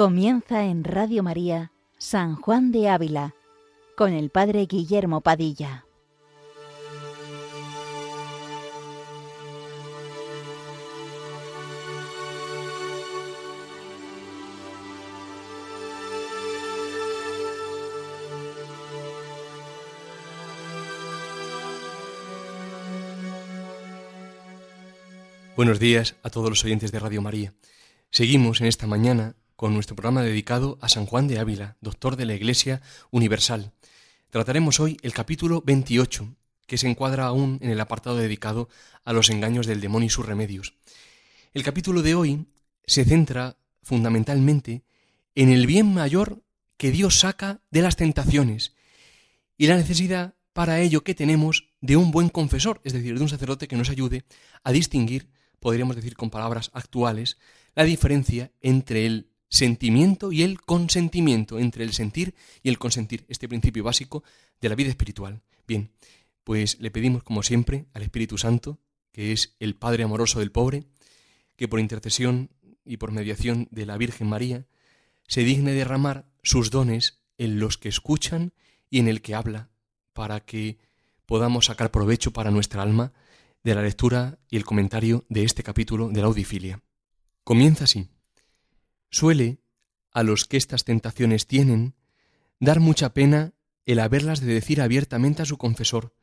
Comienza en Radio María San Juan de Ávila con el Padre Guillermo Padilla. Buenos días a todos los oyentes de Radio María. Seguimos en esta mañana con nuestro programa dedicado a San Juan de Ávila, doctor de la Iglesia Universal. Trataremos hoy el capítulo 28, que se encuadra aún en el apartado dedicado a los engaños del demonio y sus remedios. El capítulo de hoy se centra fundamentalmente en el bien mayor que Dios saca de las tentaciones y la necesidad para ello que tenemos de un buen confesor, es decir, de un sacerdote que nos ayude a distinguir, podríamos decir con palabras actuales, la diferencia entre el sentimiento y el consentimiento, entre el sentir y el consentir, este principio básico de la vida espiritual. Bien, pues le pedimos como siempre al Espíritu Santo, que es el Padre amoroso del pobre, que por intercesión y por mediación de la Virgen María, se digne derramar sus dones en los que escuchan y en el que habla, para que podamos sacar provecho para nuestra alma de la lectura y el comentario de este capítulo de la Audifilia. Comienza así. Suele, a los que estas tentaciones tienen, dar mucha pena el haberlas de decir abiertamente a su confesor,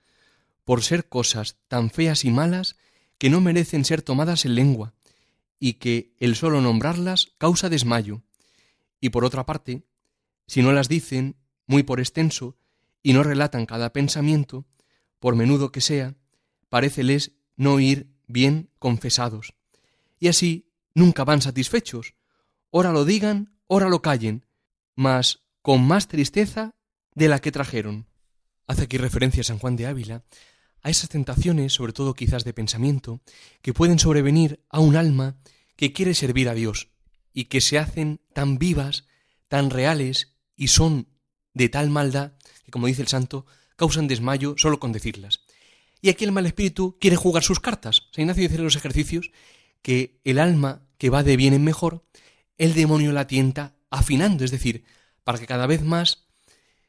por ser cosas tan feas y malas que no merecen ser tomadas en lengua, y que el solo nombrarlas causa desmayo. Y por otra parte, si no las dicen muy por extenso y no relatan cada pensamiento, por menudo que sea, paréceles no ir bien confesados. Y así nunca van satisfechos, ora lo digan, ora lo callen, mas con más tristeza de la que trajeron. Hace aquí referencia San Juan de Ávila a esas tentaciones, sobre todo quizás de pensamiento, que pueden sobrevenir a un alma que quiere servir a Dios y que se hacen tan vivas, tan reales y son de tal maldad que, como dice el santo, causan desmayo solo con decirlas. Y aquí el mal espíritu quiere jugar sus cartas. San Ignacio dice en los ejercicios que el alma que va de bien en mejor el demonio la tienta afinando, es decir, para que cada vez más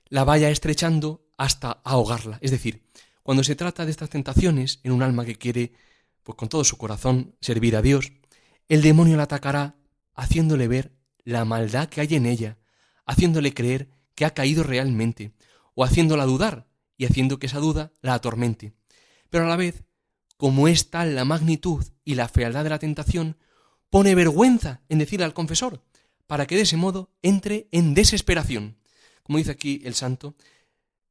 la vaya estrechando hasta ahogarla. Es decir, cuando se trata de estas tentaciones en un alma que quiere, pues con todo su corazón, servir a Dios, el demonio la atacará haciéndole ver la maldad que hay en ella, haciéndole creer que ha caído realmente, o haciéndola dudar y haciendo que esa duda la atormente. Pero a la vez, como es tal la magnitud y la fealdad de la tentación, pone vergüenza en decir al confesor, para que de ese modo entre en desesperación. Como dice aquí el santo,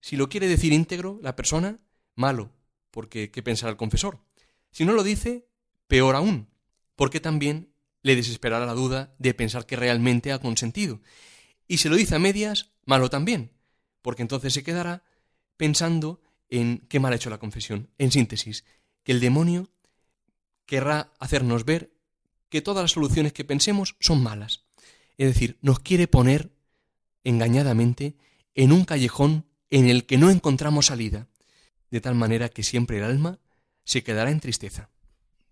si lo quiere decir íntegro la persona, malo, porque ¿qué pensará el confesor? Si no lo dice, peor aún, porque también le desesperará la duda de pensar que realmente ha consentido. Y si lo dice a medias, malo también, porque entonces se quedará pensando en qué mal ha hecho la confesión. En síntesis, que el demonio querrá hacernos ver que todas las soluciones que pensemos son malas. Es decir, nos quiere poner engañadamente en un callejón en el que no encontramos salida, de tal manera que siempre el alma se quedará en tristeza.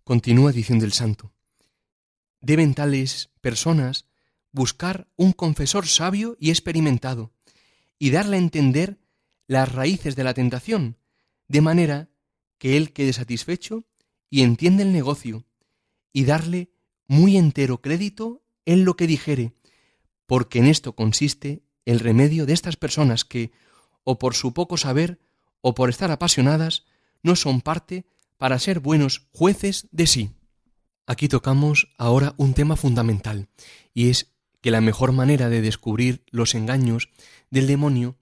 Continúa diciendo el santo. Deben tales personas buscar un confesor sabio y experimentado, y darle a entender las raíces de la tentación, de manera que él quede satisfecho y entienda el negocio, y darle muy entero crédito en lo que dijere, porque en esto consiste el remedio de estas personas que, o por su poco saber, o por estar apasionadas, no son parte para ser buenos jueces de sí. Aquí tocamos ahora un tema fundamental, y es que la mejor manera de descubrir los engaños del demonio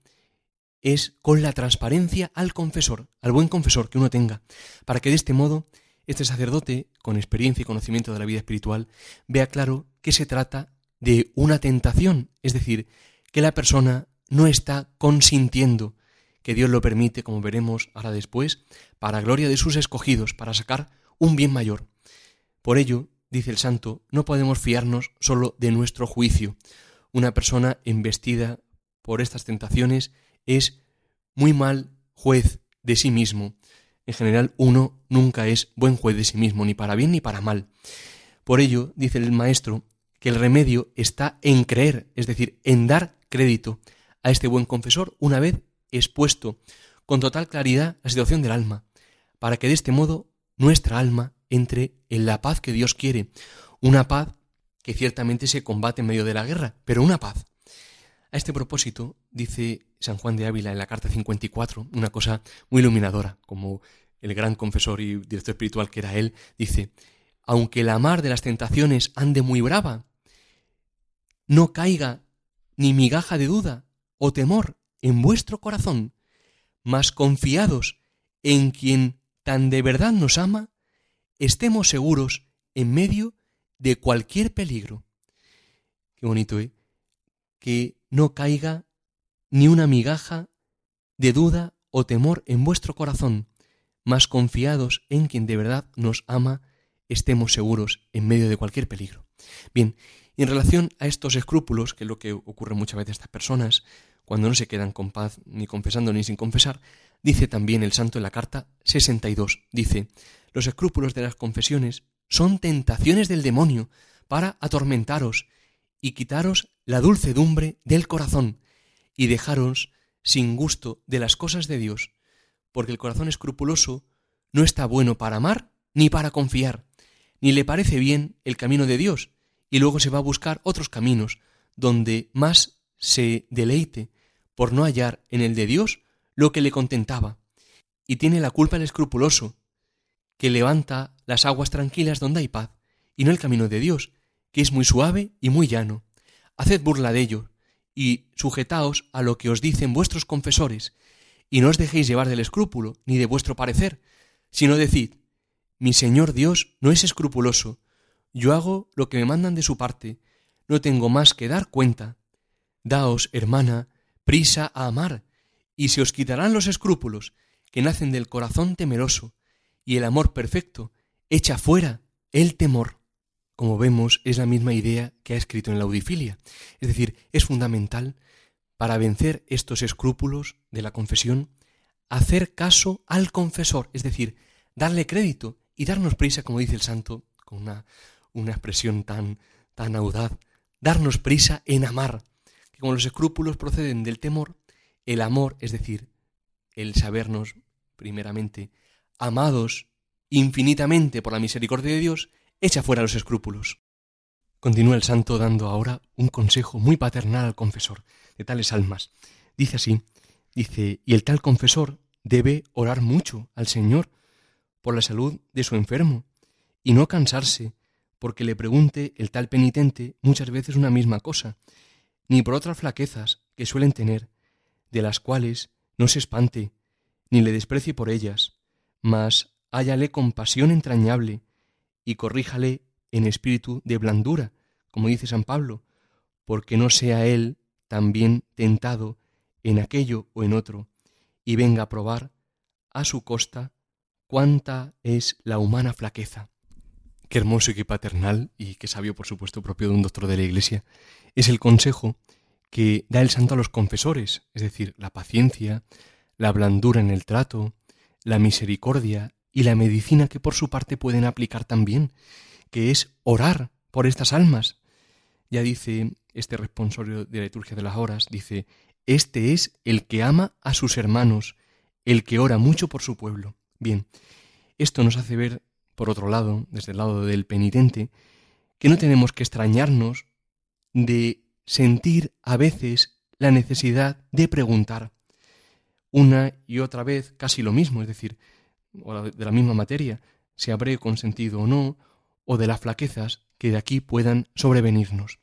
es con la transparencia al confesor, al buen confesor que uno tenga, para que de este modo este sacerdote, con experiencia y conocimiento de la vida espiritual, vea claro que se trata de una tentación, es decir, que la persona no está consintiendo, que Dios lo permite, como veremos ahora después, para gloria de sus escogidos, para sacar un bien mayor. Por ello, dice el santo, no podemos fiarnos solo de nuestro juicio. Una persona embestida por estas tentaciones es muy mal juez de sí mismo, en general, uno nunca es buen juez de sí mismo, ni para bien ni para mal. Por ello, dice el maestro, que el remedio está en creer, es decir, en dar crédito a este buen confesor una vez expuesto con total claridad la situación del alma, para que de este modo nuestra alma entre en la paz que Dios quiere, una paz que ciertamente se combate en medio de la guerra, pero una paz. A este propósito, dice San Juan de Ávila en la carta 54, una cosa muy iluminadora, como el gran confesor y director espiritual que era él, dice, aunque la mar de las tentaciones ande muy brava, no caiga ni migaja de duda o temor en vuestro corazón, mas confiados en quien tan de verdad nos ama, estemos seguros en medio de cualquier peligro. Qué bonito, ¿eh? Que no caiga ni una migaja de duda o temor en vuestro corazón, mas confiados en quien de verdad nos ama, estemos seguros en medio de cualquier peligro. Bien, en relación a estos escrúpulos, que es lo que ocurre muchas veces a estas personas, cuando no se quedan con paz ni confesando ni sin confesar, dice también el santo en la carta 62, dice, los escrúpulos de las confesiones son tentaciones del demonio para atormentaros y quitaros la dulcedumbre del corazón y dejaros sin gusto de las cosas de Dios, porque el corazón escrupuloso no está bueno para amar ni para confiar, ni le parece bien el camino de Dios, y luego se va a buscar otros caminos donde más se deleite por no hallar en el de Dios lo que le contentaba, y tiene la culpa el escrupuloso, que levanta las aguas tranquilas donde hay paz, y no el camino de Dios, que es muy suave y muy llano. Haced burla de ello, y sujetaos a lo que os dicen vuestros confesores, y no os dejéis llevar del escrúpulo, ni de vuestro parecer, sino decid, mi Señor Dios no es escrupuloso, yo hago lo que me mandan de su parte, no tengo más que dar cuenta. Daos, hermana, prisa a amar, y se os quitarán los escrúpulos que nacen del corazón temeroso, y el amor perfecto echa fuera el temor. Como vemos, es la misma idea que ha escrito en la Audifilia. Es decir, es fundamental para vencer estos escrúpulos de la confesión, hacer caso al confesor, es decir, darle crédito y darnos prisa, como dice el santo, con una, una expresión tan, tan audaz, darnos prisa en amar, que como los escrúpulos proceden del temor, el amor, es decir, el sabernos, primeramente, amados infinitamente por la misericordia de Dios, echa fuera los escrúpulos. Continúa el santo dando ahora un consejo muy paternal al confesor de tales almas. Dice así, dice, y el tal confesor debe orar mucho al Señor por la salud de su enfermo, y no cansarse, porque le pregunte el tal penitente muchas veces una misma cosa, ni por otras flaquezas que suelen tener, de las cuales no se espante, ni le desprecie por ellas, mas háyale compasión entrañable, y corríjale en espíritu de blandura, como dice San Pablo, porque no sea él también tentado en aquello o en otro, y venga a probar a su costa cuánta es la humana flaqueza. Qué hermoso y qué paternal, y qué sabio, por supuesto, propio de un doctor de la Iglesia, es el consejo que da el santo a los confesores, es decir, la paciencia, la blandura en el trato, la misericordia y la medicina que por su parte pueden aplicar también, que es orar por estas almas. Ya dice este responsorio de la liturgia de las horas, dice, este es el que ama a sus hermanos, el que ora mucho por su pueblo. Bien, esto nos hace ver, por otro lado, desde el lado del penitente, que no tenemos que extrañarnos de sentir a veces la necesidad de preguntar una y otra vez casi lo mismo, es decir, o de la misma materia, si habré consentido o no, o de las flaquezas que de aquí puedan sobrevenirnos.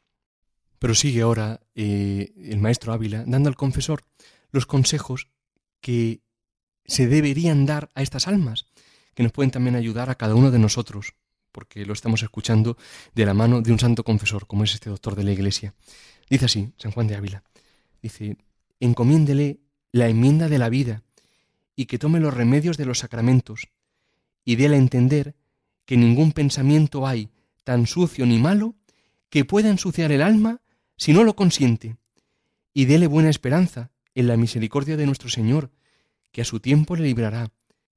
Pero sigue ahora eh, el maestro Ávila dando al confesor los consejos que se deberían dar a estas almas, que nos pueden también ayudar a cada uno de nosotros, porque lo estamos escuchando de la mano de un santo confesor, como es este doctor de la Iglesia. Dice así, San Juan de Ávila, dice, encomiéndele la enmienda de la vida y que tome los remedios de los sacramentos, y déle a entender que ningún pensamiento hay tan sucio ni malo que pueda ensuciar el alma si no lo consiente, y déle buena esperanza en la misericordia de nuestro Señor, que a su tiempo le librará,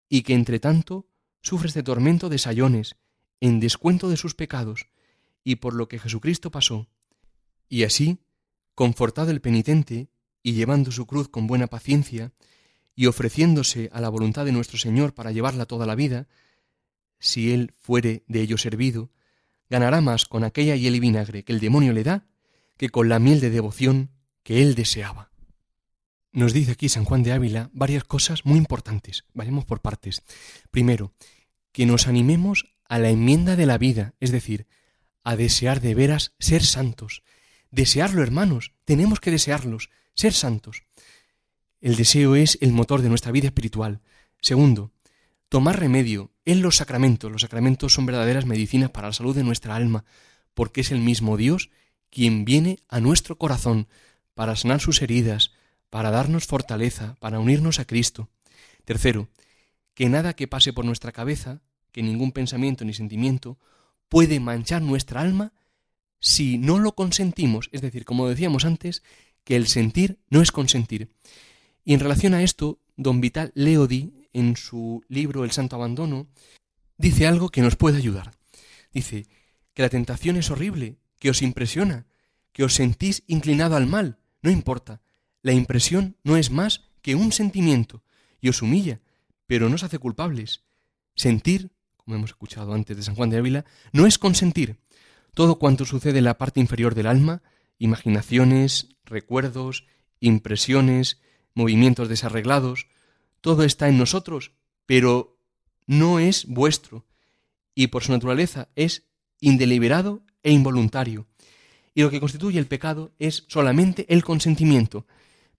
y que entre tanto sufre este tormento de sayones, en descuento de sus pecados, y por lo que Jesucristo pasó. Y así, confortado el penitente, y llevando su cruz con buena paciencia, y ofreciéndose a la voluntad de nuestro Señor para llevarla toda la vida, si él fuere de ello servido, ganará más con aquella hiel y vinagre que el demonio le da que con la miel de devoción que él deseaba. Nos dice aquí San Juan de Ávila varias cosas muy importantes. Vayamos por partes. Primero, que nos animemos a la enmienda de la vida, es decir, a desear de veras ser santos. Desearlo, hermanos, tenemos que desearlos, ser santos. El deseo es el motor de nuestra vida espiritual. Segundo, tomar remedio en los sacramentos. Los sacramentos son verdaderas medicinas para la salud de nuestra alma, porque es el mismo Dios quien viene a nuestro corazón para sanar sus heridas, para darnos fortaleza, para unirnos a Cristo. Tercero, que nada que pase por nuestra cabeza, que ningún pensamiento ni sentimiento, puede manchar nuestra alma si no lo consentimos. Es decir, como decíamos antes, que el sentir no es consentir. Y en relación a esto, don Vital Leodi, en su libro El Santo Abandono, dice algo que nos puede ayudar. Dice que la tentación es horrible, que os impresiona, que os sentís inclinado al mal. No importa, la impresión no es más que un sentimiento y os humilla, pero no os hace culpables. Sentir, como hemos escuchado antes de San Juan de Ávila, no es consentir. Todo cuanto sucede en la parte inferior del alma, imaginaciones, recuerdos, impresiones, movimientos desarreglados, todo está en nosotros, pero no es vuestro, y por su naturaleza es indeliberado e involuntario. Y lo que constituye el pecado es solamente el consentimiento,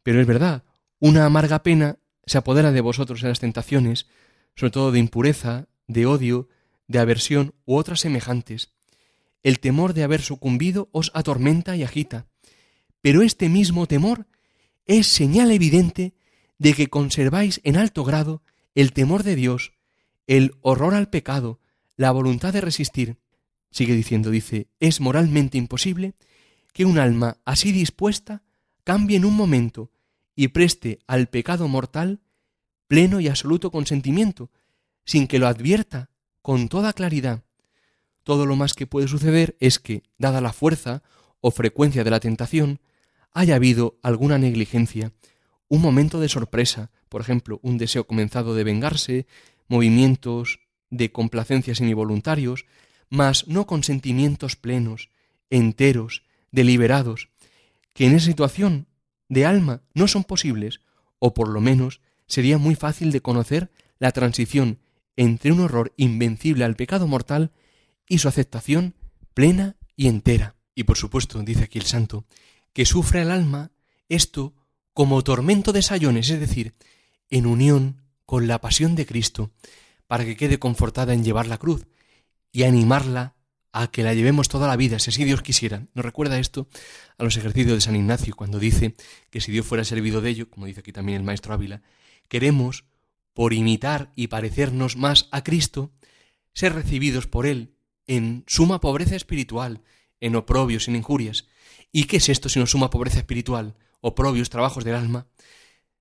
pero es verdad, una amarga pena se apodera de vosotros en las tentaciones, sobre todo de impureza, de odio, de aversión u otras semejantes. El temor de haber sucumbido os atormenta y agita. Pero este mismo temor es señal evidente de que conserváis en alto grado el temor de Dios, el horror al pecado, la voluntad de resistir. Sigue diciendo, dice, es moralmente imposible que un alma así dispuesta cambie en un momento y preste al pecado mortal pleno y absoluto consentimiento, sin que lo advierta con toda claridad. Todo lo más que puede suceder es que, dada la fuerza o frecuencia de la tentación, haya habido alguna negligencia, un momento de sorpresa, por ejemplo, un deseo comenzado de vengarse, movimientos de complacencia semivoluntarios, mas no consentimientos plenos, enteros, deliberados, que en esa situación de alma no son posibles, o por lo menos sería muy fácil de conocer la transición entre un horror invencible al pecado mortal y su aceptación plena y entera. Y por supuesto, dice aquí el santo, que sufre el alma esto como tormento de sayones, es decir, en unión con la pasión de Cristo, para que quede confortada en llevar la cruz y animarla a que la llevemos toda la vida, si así Dios quisiera. Nos recuerda esto a los ejercicios de San Ignacio, cuando dice que si Dios fuera servido de ello, como dice aquí también el maestro Ávila, queremos, por imitar y parecernos más a Cristo, ser recibidos por Él en suma pobreza espiritual, en oprobios, en injurias. ¿Y qué es esto sino suma pobreza espiritual, oprobios, trabajos del alma?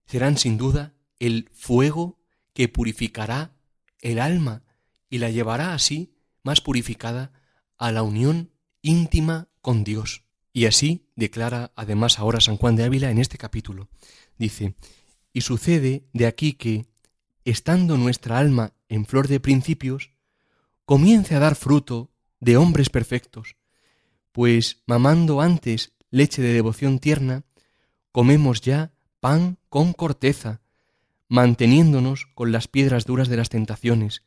Serán sin duda el fuego que purificará el alma y la llevará así más purificada a la unión íntima con Dios. Y así declara además ahora San Juan de Ávila en este capítulo. Dice, y sucede de aquí que, estando nuestra alma en flor de principios, comience a dar fruto de hombres perfectos, pues mamando antes leche de devoción tierna, comemos ya pan con corteza, manteniéndonos con las piedras duras de las tentaciones,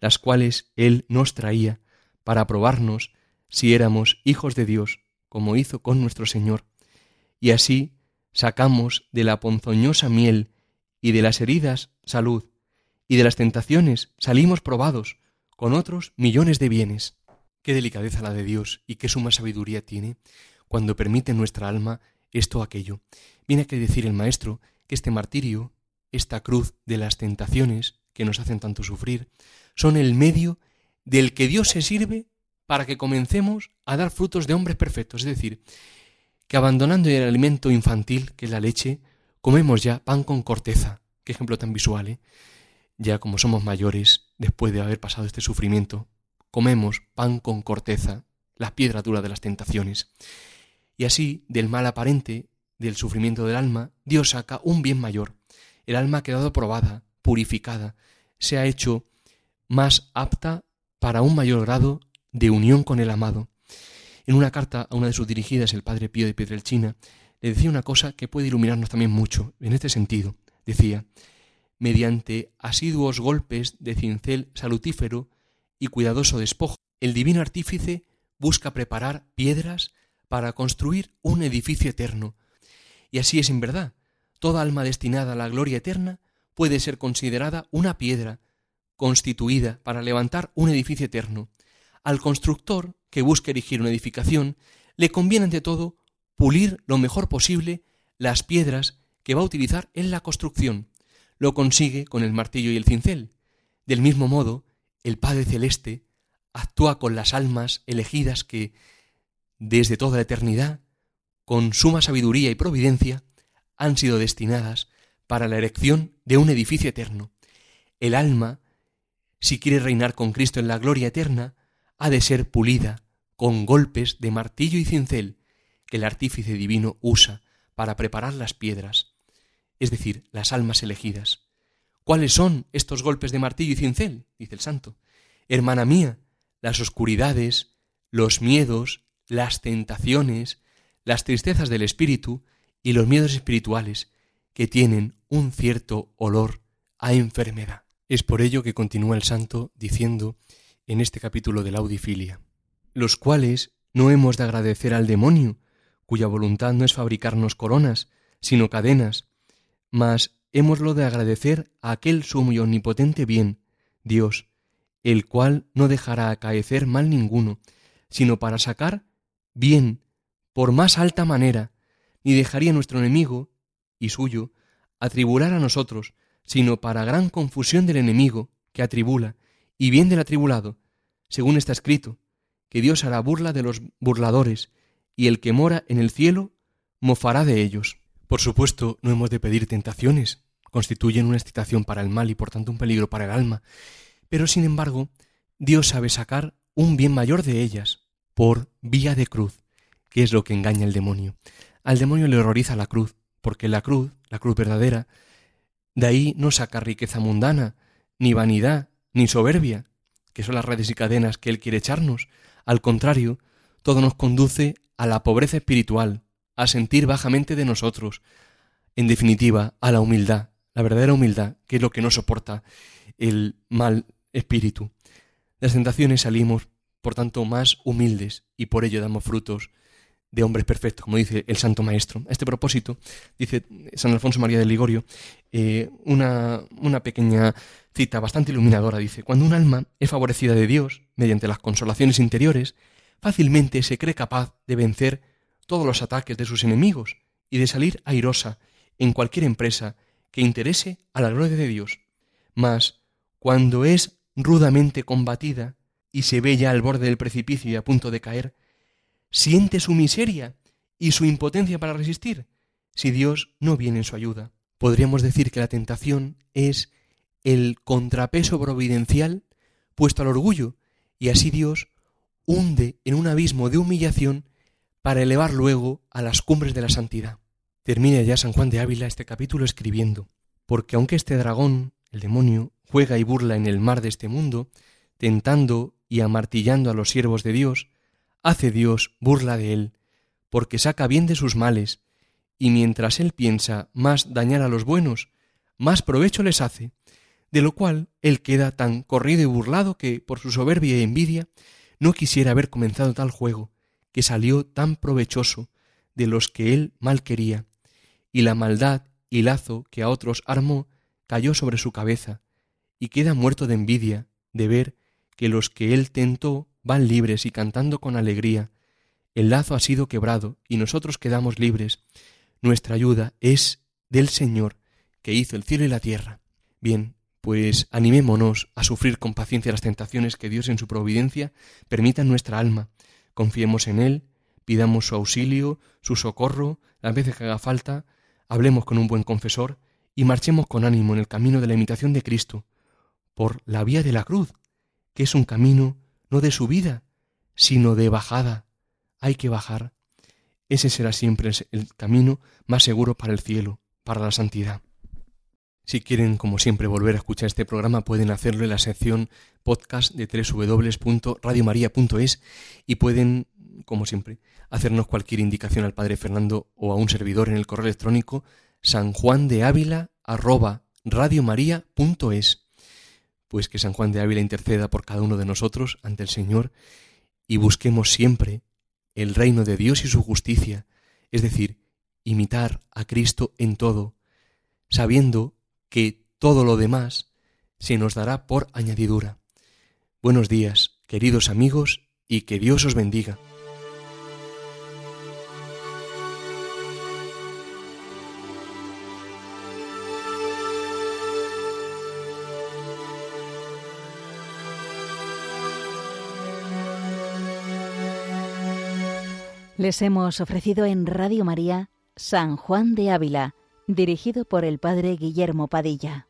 las cuales Él nos traía, para probarnos si éramos hijos de Dios, como hizo con nuestro Señor, y así sacamos de la ponzoñosa miel y de las heridas salud, y de las tentaciones salimos probados con otros millones de bienes. Qué delicadeza la de Dios y qué suma sabiduría tiene cuando permite en nuestra alma esto o aquello. Viene a decir el Maestro que este martirio, esta cruz de las tentaciones que nos hacen tanto sufrir, son el medio del que Dios se sirve para que comencemos a dar frutos de hombres perfectos. Es decir, que abandonando el alimento infantil, que es la leche, comemos ya pan con corteza. Qué ejemplo tan visual, ¿eh? Ya como somos mayores, después de haber pasado este sufrimiento, comemos pan con corteza, la piedra dura de las tentaciones. Y así, del mal aparente, del sufrimiento del alma, Dios saca un bien mayor. El alma ha quedado probada, purificada, se ha hecho más apta para un mayor grado de unión con el amado. En una carta a una de sus dirigidas, el padre Pío de Pietrelchina, le decía una cosa que puede iluminarnos también mucho en este sentido. Decía, mediante asiduos golpes de cincel salutífero y cuidadoso despojo, el divino artífice busca preparar piedras para construir un edificio eterno. Y así es en verdad. Toda alma destinada a la gloria eterna puede ser considerada una piedra constituida para levantar un edificio eterno. Al constructor que busca erigir una edificación, le conviene ante todo pulir lo mejor posible las piedras que va a utilizar en la construcción. Lo consigue con el martillo y el cincel. Del mismo modo, el Padre Celeste actúa con las almas elegidas que, desde toda la eternidad, con suma sabiduría y providencia, han sido destinadas para la erección de un edificio eterno. El alma, si quiere reinar con Cristo en la gloria eterna, ha de ser pulida con golpes de martillo y cincel que el artífice divino usa para preparar las piedras, es decir, las almas elegidas. ¿Cuáles son estos golpes de martillo y cincel? dice el santo. Hermana mía, las oscuridades, los miedos, las tentaciones, las tristezas del espíritu y los miedos espirituales que tienen un cierto olor a enfermedad. Es por ello que continúa el santo diciendo en este capítulo de la audifilia, los cuales no hemos de agradecer al demonio, cuya voluntad no es fabricarnos coronas, sino cadenas, mas hémoslo de agradecer a aquel sumo y omnipotente bien, Dios, el cual no dejará acaecer mal ninguno, sino para sacar bien por más alta manera, ni dejaría nuestro enemigo y suyo atribular a nosotros, sino para gran confusión del enemigo que atribula, y bien del atribulado, según está escrito, que Dios hará burla de los burladores, y el que mora en el cielo mofará de ellos. Por supuesto, no hemos de pedir tentaciones, constituyen una excitación para el mal y por tanto un peligro para el alma, pero sin embargo, Dios sabe sacar un bien mayor de ellas, por vía de cruz, que es lo que engaña al demonio. Al demonio le horroriza la cruz, porque la cruz, la cruz verdadera, de ahí no saca riqueza mundana, ni vanidad, ni soberbia, que son las redes y cadenas que Él quiere echarnos. Al contrario, todo nos conduce a la pobreza espiritual, a sentir bajamente de nosotros, en definitiva, a la humildad, la verdadera humildad, que es lo que no soporta el mal espíritu. De las tentaciones salimos, por tanto, más humildes y por ello damos frutos de hombres perfectos, como dice el Santo Maestro. A este propósito, dice San Alfonso María de Ligorio, eh, una, una pequeña cita bastante iluminadora. Dice, cuando un alma es favorecida de Dios, mediante las consolaciones interiores, fácilmente se cree capaz de vencer todos los ataques de sus enemigos y de salir airosa en cualquier empresa que interese a la gloria de Dios. Mas, cuando es rudamente combatida y se ve ya al borde del precipicio y a punto de caer, siente su miseria y su impotencia para resistir, si Dios no viene en su ayuda. Podríamos decir que la tentación es el contrapeso providencial puesto al orgullo, y así Dios hunde en un abismo de humillación para elevar luego a las cumbres de la santidad. Termina ya San Juan de Ávila este capítulo escribiendo, porque aunque este dragón, el demonio, juega y burla en el mar de este mundo, tentando y amartillando a los siervos de Dios, hace Dios burla de él, porque saca bien de sus males, y mientras él piensa más dañar a los buenos, más provecho les hace, de lo cual él queda tan corrido y burlado que, por su soberbia y envidia, no quisiera haber comenzado tal juego, que salió tan provechoso de los que él mal quería, y la maldad y lazo que a otros armó cayó sobre su cabeza, y queda muerto de envidia de ver que los que él tentó van libres y cantando con alegría. El lazo ha sido quebrado y nosotros quedamos libres. Nuestra ayuda es del Señor, que hizo el cielo y la tierra. Bien, pues animémonos a sufrir con paciencia las tentaciones que Dios en su providencia permita en nuestra alma. Confiemos en Él, pidamos su auxilio, su socorro, las veces que haga falta, hablemos con un buen confesor y marchemos con ánimo en el camino de la imitación de Cristo, por la vía de la cruz, que es un camino no de subida, sino de bajada. Hay que bajar. Ese será siempre el camino más seguro para el cielo, para la santidad. Si quieren, como siempre, volver a escuchar este programa, pueden hacerlo en la sección podcast de www.radiomaria.es y pueden, como siempre, hacernos cualquier indicación al Padre Fernando o a un servidor en el correo electrónico sanjuandeávila@radiomaria.es. Pues que San Juan de Ávila interceda por cada uno de nosotros ante el Señor y busquemos siempre el reino de Dios y su justicia, es decir, imitar a Cristo en todo, sabiendo que todo lo demás se nos dará por añadidura. Buenos días, queridos amigos, y que Dios os bendiga. Les hemos ofrecido en Radio María San Juan de Ávila dirigido por el padre Guillermo Padilla.